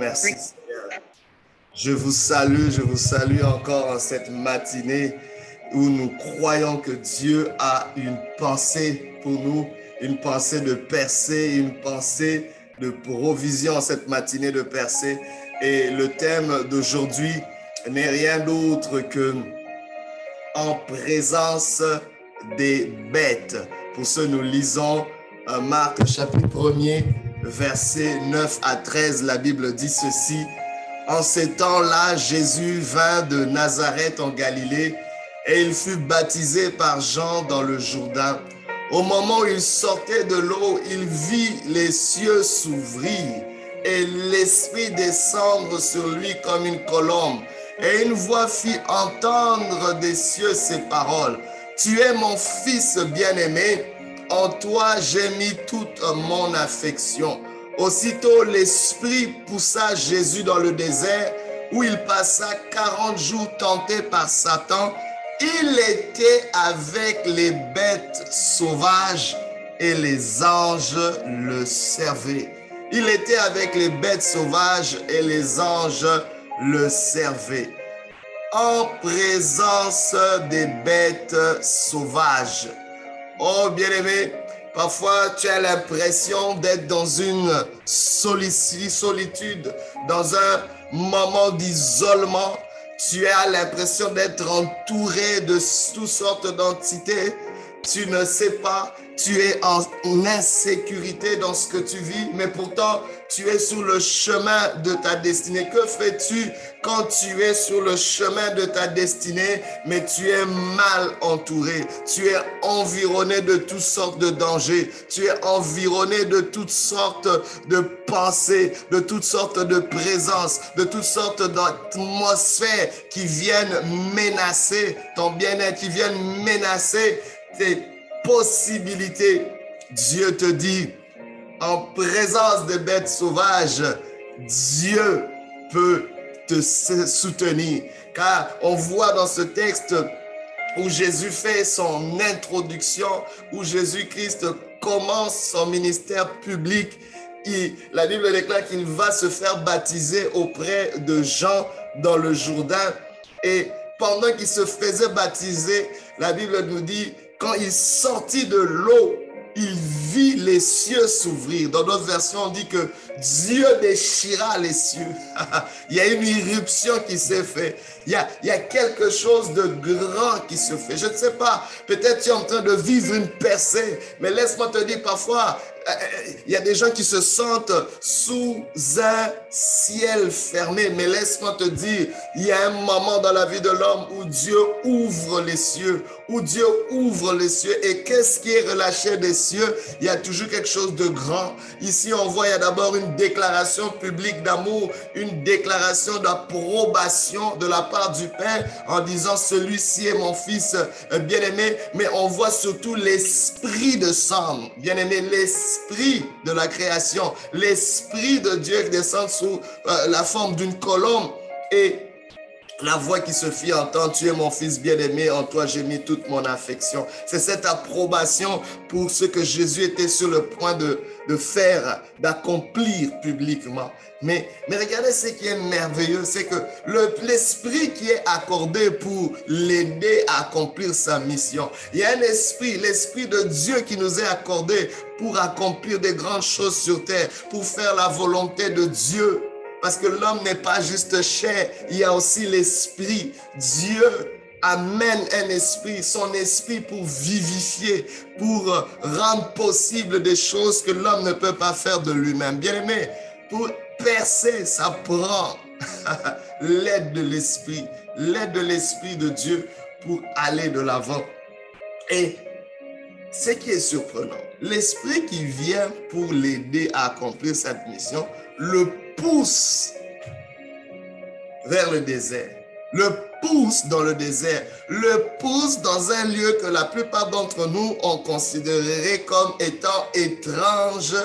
Merci. Je vous salue, je vous salue encore en cette matinée où nous croyons que Dieu a une pensée pour nous, une pensée de percée, une pensée de provision cette matinée de percée. Et le thème d'aujourd'hui n'est rien d'autre que en présence des bêtes. Pour ce, nous lisons euh, Marc chapitre 1er, verset 9 à 13. La Bible dit ceci. En ces temps-là, Jésus vint de Nazareth en Galilée et il fut baptisé par Jean dans le Jourdain. Au moment où il sortait de l'eau, il vit les cieux s'ouvrir et l'Esprit descendre sur lui comme une colombe. Et une voix fit entendre des cieux ces paroles. Tu es mon fils bien-aimé, en toi j'ai mis toute mon affection. Aussitôt l'Esprit poussa Jésus dans le désert où il passa 40 jours tenté par Satan. Il était avec les bêtes sauvages et les anges le servaient. Il était avec les bêtes sauvages et les anges le servaient. En présence des bêtes sauvages. Oh bien-aimé, Parfois, tu as l'impression d'être dans une solitude, dans un moment d'isolement. Tu as l'impression d'être entouré de toutes sortes d'entités. Tu ne sais pas tu es en insécurité dans ce que tu vis, mais pourtant tu es sur le chemin de ta destinée. Que fais-tu quand tu es sur le chemin de ta destinée, mais tu es mal entouré? Tu es environné de toutes sortes de dangers. Tu es environné de toutes sortes de pensées, de toutes sortes de présences, de toutes sortes d'atmosphères qui viennent menacer ton bien-être, qui viennent menacer tes possibilité. Dieu te dit, en présence de bêtes sauvages, Dieu peut te soutenir. Car on voit dans ce texte où Jésus fait son introduction, où Jésus-Christ commence son ministère public, et la Bible déclare qu'il va se faire baptiser auprès de Jean dans le Jourdain. Et pendant qu'il se faisait baptiser, la Bible nous dit quand il sortit de l'eau, il vit les cieux s'ouvrir. Dans d'autres versions, on dit que Dieu déchira les cieux. il y a une irruption qui s'est faite. Il y, a, il y a quelque chose de grand qui se fait. Je ne sais pas, peut-être tu es en train de vivre une percée, mais laisse-moi te dire, parfois, euh, euh, il y a des gens qui se sentent sous un ciel fermé, mais laisse-moi te dire, il y a un moment dans la vie de l'homme où Dieu ouvre les cieux, où Dieu ouvre les cieux. Et qu'est-ce qui est relâché des cieux? Il y a toujours quelque chose de grand. Ici, on voit, il y a d'abord une déclaration publique d'amour, une déclaration d'approbation de la part du Père en disant, celui-ci est mon fils euh, bien-aimé, mais on voit surtout l'esprit de sang, bien-aimé, l'esprit de la création, l'esprit de Dieu qui descend sous euh, la forme d'une colombe. Et la voix qui se fit entendre, tu es mon fils bien-aimé, en toi j'ai mis toute mon affection. C'est cette approbation pour ce que Jésus était sur le point de, faire, d'accomplir publiquement. Mais, mais regardez ce qui est merveilleux, c'est que l'esprit qui est accordé pour l'aider à accomplir sa mission. Il y a un esprit, l'esprit de Dieu qui nous est accordé pour accomplir des grandes choses sur terre, pour faire la volonté de Dieu. Parce que l'homme n'est pas juste chair, il y a aussi l'esprit. Dieu amène un esprit, son esprit pour vivifier, pour rendre possible des choses que l'homme ne peut pas faire de lui-même. Bien aimé, pour percer, ça prend l'aide de l'esprit, l'aide de l'esprit de Dieu pour aller de l'avant. Et ce qui est surprenant, l'esprit qui vient pour l'aider à accomplir cette mission le pousse vers le désert, le pousse dans le désert, le pousse dans un lieu que la plupart d'entre nous ont considéré comme étant étrange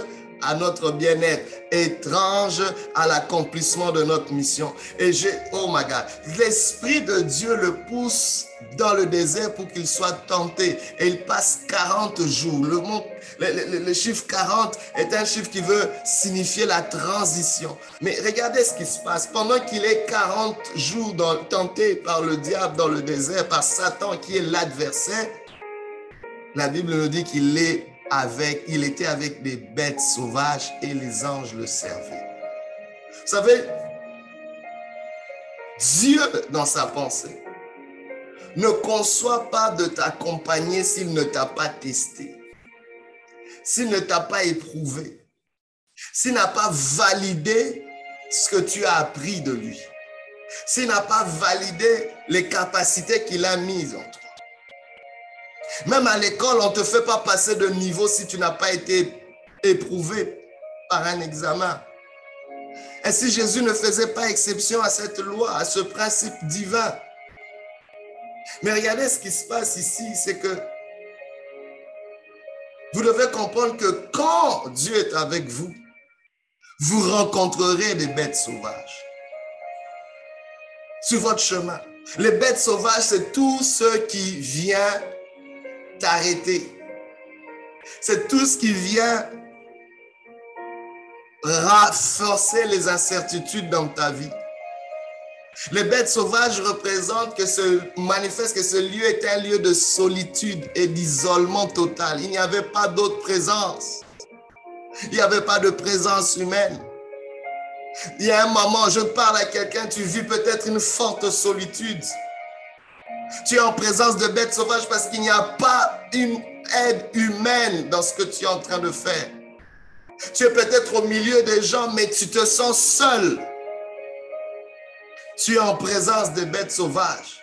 à notre bien-être, étrange à l'accomplissement de notre mission. Et j'ai, oh my God, l'Esprit de Dieu le pousse dans le désert pour qu'il soit tenté. Et il passe 40 jours. Le, le, le, chiffre 40 est un chiffre qui veut signifier la transition. Mais regardez ce qui se passe. Pendant qu'il est 40 jours tenté par le diable dans le désert, par Satan qui est l'adversaire, la Bible nous dit qu'il est il était avec des bêtes sauvages et les anges le servaient. Vous savez, Dieu, dans sa pensée, ne conçoit pas de t'accompagner s'il ne t'a pas testé, s'il ne t'a pas éprouvé, s'il n'a pas validé ce que tu as appris de lui, s'il n'a pas validé les capacités qu'il a mises en toi. Même à l'école, on ne te fait pas passer de niveau si tu n'as pas été éprouvé par un examen. Et si Jésus ne faisait pas exception à cette loi, à ce principe divin. Mais regardez ce qui se passe ici, c'est que vous devez comprendre que quand Dieu est avec vous, vous rencontrerez des bêtes sauvages sur votre chemin. Les bêtes sauvages, c'est tout ce qui vient t'arrêter. C'est tout ce qui vient renforcer les incertitudes dans ta vie. Les bêtes sauvages représentent que ce manifeste que ce lieu est un lieu de solitude et d'isolement total. Il n'y avait pas d'autre présence. Il n'y avait pas de présence humaine. Il y a un moment, je parle à quelqu'un, tu vis peut-être une forte solitude. Tu es en présence de bêtes sauvages parce qu'il n'y a pas une aide humaine dans ce que tu es en train de faire. Tu es peut-être au milieu des gens, mais tu te sens seul. Tu es en présence de bêtes sauvages.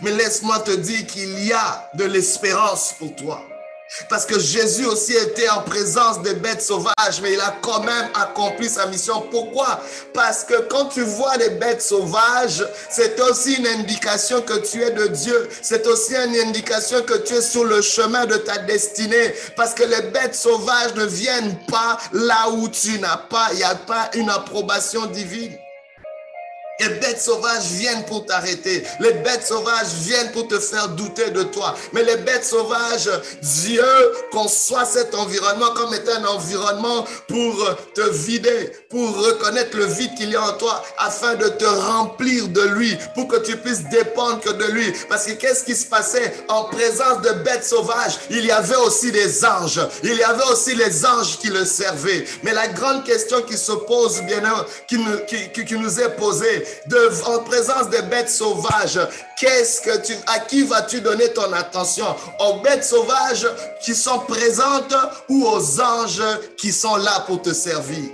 Mais laisse-moi te dire qu'il y a de l'espérance pour toi. Parce que Jésus aussi était en présence des bêtes sauvages, mais il a quand même accompli sa mission. Pourquoi? Parce que quand tu vois des bêtes sauvages, c'est aussi une indication que tu es de Dieu. C'est aussi une indication que tu es sur le chemin de ta destinée. Parce que les bêtes sauvages ne viennent pas là où tu n'as pas, il n'y a pas une approbation divine. Les bêtes sauvages viennent pour t'arrêter. Les bêtes sauvages viennent pour te faire douter de toi. Mais les bêtes sauvages, Dieu conçoit cet environnement comme étant un environnement pour te vider, pour reconnaître le vide qu'il y a en toi, afin de te remplir de lui, pour que tu puisses dépendre que de lui. Parce que qu'est-ce qui se passait? En présence de bêtes sauvages Il y avait aussi des anges. Il y avait aussi les anges qui le servaient. Mais la grande question qui se pose, bien, qui, qui, qui nous est posée, en présence des bêtes sauvages, à qui vas-tu donner ton attention? Aux bêtes sauvages qui sont présentes ou aux anges qui sont là pour te servir?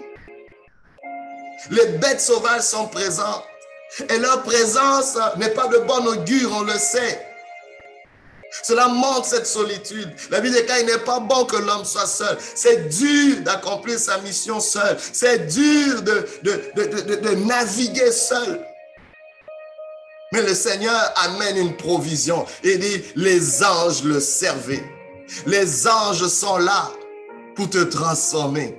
Les bêtes sauvages sont présentes. Et leur présence n'est pas de bon augure, on le sait. Cela montre cette solitude. La Bible dit qu'il n'est pas bon que l'homme soit seul. C'est dur d'accomplir sa mission seul. C'est dur de, de, de, naviguer seul. Mais le Seigneur amène une provision. Il dit, les anges le servaient. Les anges sont là pour te transformer.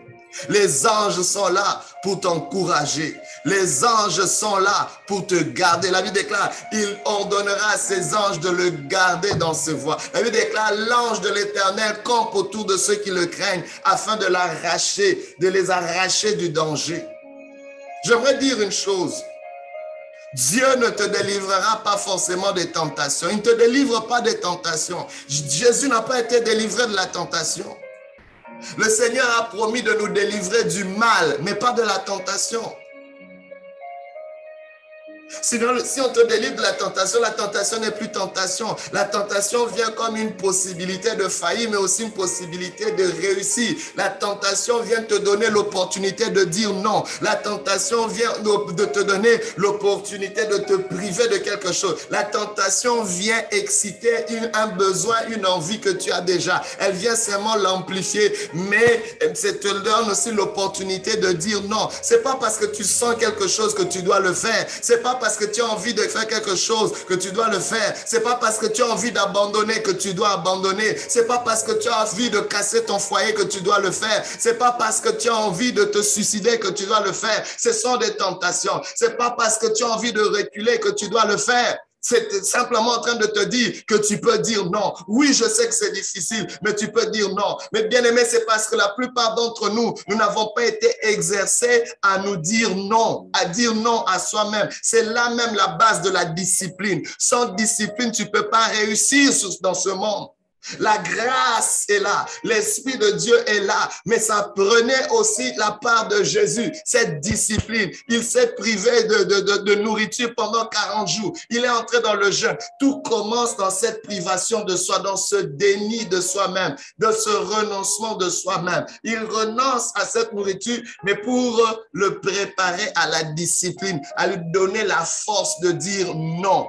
Les anges sont là pour t'encourager. Les anges sont là pour te garder. La Bible déclare, il ordonnera à ses anges de le garder dans ses voies. La Bible déclare, l'ange de l'éternel campe autour de ceux qui le craignent afin de l'arracher, de les arracher du danger. J'aimerais dire une chose. Dieu ne te délivrera pas forcément des tentations. Il ne te délivre pas des tentations. Jésus n'a pas été délivré de la tentation. Le Seigneur a promis de nous délivrer du mal, mais pas de la tentation. Si on te délivre de la tentation, la tentation n'est plus tentation. La tentation vient comme une possibilité de faillir, mais aussi une possibilité de réussir. La tentation vient te donner l'opportunité de dire non. La tentation vient de te donner l'opportunité de te priver de quelque chose. La tentation vient exciter un besoin, une envie que tu as déjà. Elle vient seulement l'amplifier, mais ça te donne aussi l'opportunité de dire non. C'est pas parce que tu sens quelque chose que tu dois le faire. C'est pas parce que tu as envie de faire quelque chose que tu dois le faire. C'est pas parce que tu as envie d'abandonner que tu dois abandonner. C'est pas parce que tu as envie de casser ton foyer que tu dois le faire. C'est pas parce que tu as envie de te suicider que tu dois le faire. Ce sont des tentations. C'est pas parce que tu as envie de reculer que tu dois le faire. C'est simplement en train de te dire que tu peux dire non. Oui, je sais que c'est difficile, mais tu peux dire non. Mais bien aimé, c'est parce que la plupart d'entre nous, nous n'avons pas été exercés à nous dire non, à dire non à soi-même. C'est là même la base de la discipline. Sans discipline, tu peux pas réussir dans ce monde. La grâce est là, l'Esprit de Dieu est là, mais ça prenait aussi la part de Jésus, cette discipline. Il s'est privé de, nourriture pendant 40 jours. Il est entré dans le jeûne. Tout commence dans cette privation de soi, dans ce déni de soi-même, de ce renoncement de soi-même. Il renonce à cette nourriture, mais pour le préparer à la discipline, à lui donner la force de dire non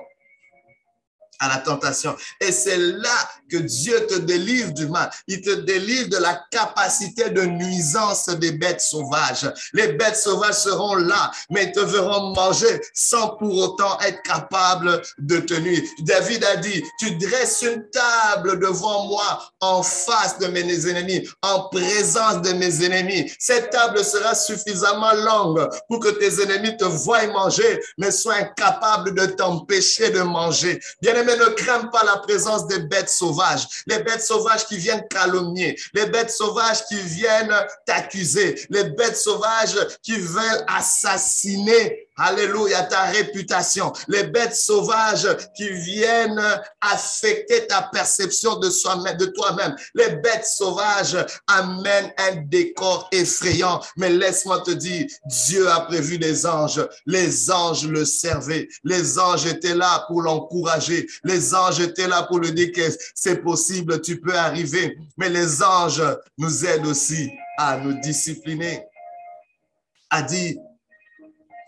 à la tentation. Et c'est là que Dieu te délivre du mal. Il te délivre de la capacité de nuisance des bêtes sauvages. Les bêtes sauvages seront là, mais te verront manger sans pour autant être capable de te nuire. David a dit, tu dresses une table devant moi en face de mes ennemis, en présence de mes ennemis. Cette table sera suffisamment longue pour que tes ennemis te voient manger, mais soient incapables de t'empêcher de manger. Bien aimé, ne crains pas la présence des bêtes sauvages, les bêtes sauvages qui viennent calomnier, les bêtes sauvages qui viennent t'accuser, les bêtes sauvages qui veulent assassiner Alléluia, ta réputation. Les bêtes sauvages qui viennent affecter ta perception de soi-même, de toi-même. Les bêtes sauvages amènent un décor effrayant. Mais laisse-moi te dire, Dieu a prévu des anges. Les anges le servaient. Les anges étaient là pour l'encourager. Les anges étaient là pour lui dire que c'est possible, tu peux arriver. Mais les anges nous aident aussi à nous discipliner.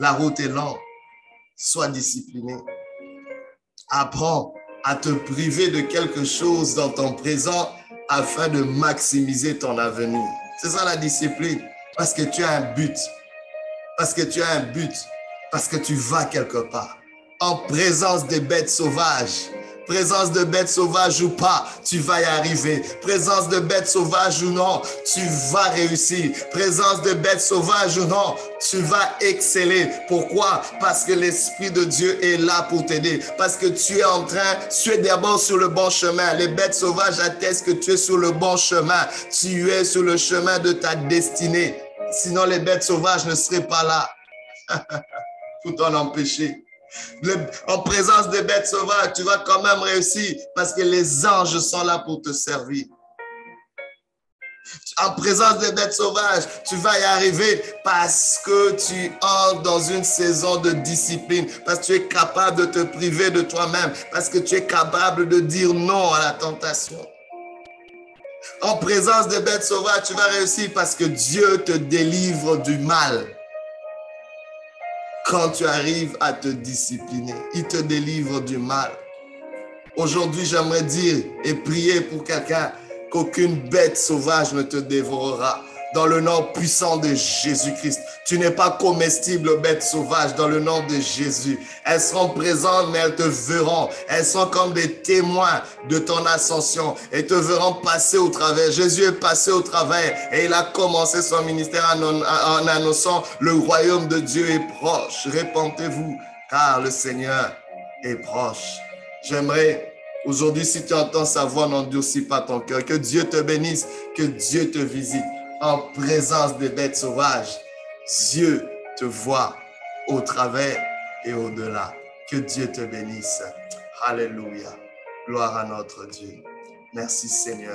La route est longue. Sois discipliné. Apprends à te priver de quelque chose dans ton présent afin de maximiser ton avenir. C'est ça la discipline. Parce que tu as un but. Parce que tu as un but. Parce que tu vas quelque part. En présence des bêtes sauvages, Présence de bêtes sauvages ou pas, tu vas y arriver. Présence de bêtes sauvages ou non, tu vas réussir. Présence de bêtes sauvages ou non, tu vas exceller. Pourquoi? Parce que l'Esprit de Dieu est là pour t'aider. Parce que tu es en train, tu es d'abord sur le bon chemin. Les bêtes sauvages attestent que tu es sur le bon chemin. Tu es sur le chemin de ta destinée. Sinon, les bêtes sauvages ne seraient pas là pour t'en empêcher en présence des bêtes sauvages, tu vas quand même réussir parce que les anges sont là pour te servir. En présence des bêtes sauvages, tu vas y arriver parce que tu entres dans une saison de discipline, parce que tu es capable de te priver de toi-même, parce que tu es capable de dire non à la tentation. En présence des bêtes sauvages, tu vas réussir parce que Dieu te délivre du mal quand tu arrives à te discipliner. Il te délivre du mal. Aujourd'hui, j'aimerais dire et prier pour quelqu'un qu'aucune bête sauvage ne te dévorera dans le nom puissant de Jésus-Christ. Tu n'es pas comestible, bête sauvage, dans le nom de Jésus. Elles seront présentes, mais elles te verront. Elles sont comme des témoins de ton ascension et te verront passer au travers. Jésus est passé au travers et il a commencé son ministère en, annonçant le royaume de Dieu est proche. Répentez-vous, car le Seigneur est proche. J'aimerais Aujourd'hui, si tu entends sa voix, n'endurcis pas ton cœur. Que Dieu te bénisse, que Dieu te visite en présence des bêtes sauvages. Dieu te voit au travers et au-delà. Que Dieu te bénisse. Alléluia. Gloire à notre Dieu. Merci Seigneur.